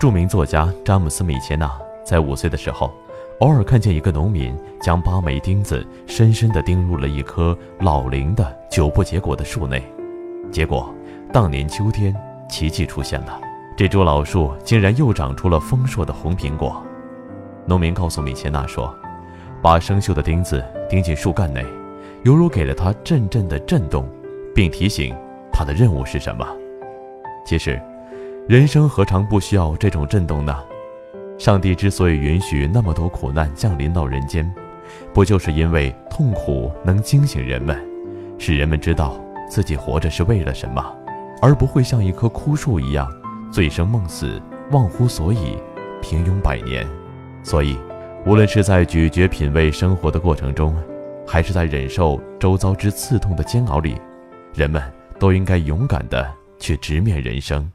著名作家詹姆斯·米切纳在五岁的时候，偶尔看见一个农民将八枚钉子深深地钉入了一棵老龄的久不结果的树内，结果当年秋天奇迹出现了，这株老树竟然又长出了丰硕的红苹果。农民告诉米切纳说：“把生锈的钉子钉进树干内。”犹如给了他阵阵的震动，并提醒他的任务是什么。其实，人生何尝不需要这种震动呢？上帝之所以允许那么多苦难降临到人间，不就是因为痛苦能惊醒人们，使人们知道自己活着是为了什么，而不会像一棵枯树一样醉生梦死、忘乎所以、平庸百年。所以，无论是在咀嚼品味生活的过程中，还是在忍受周遭之刺痛的煎熬里，人们都应该勇敢地去直面人生。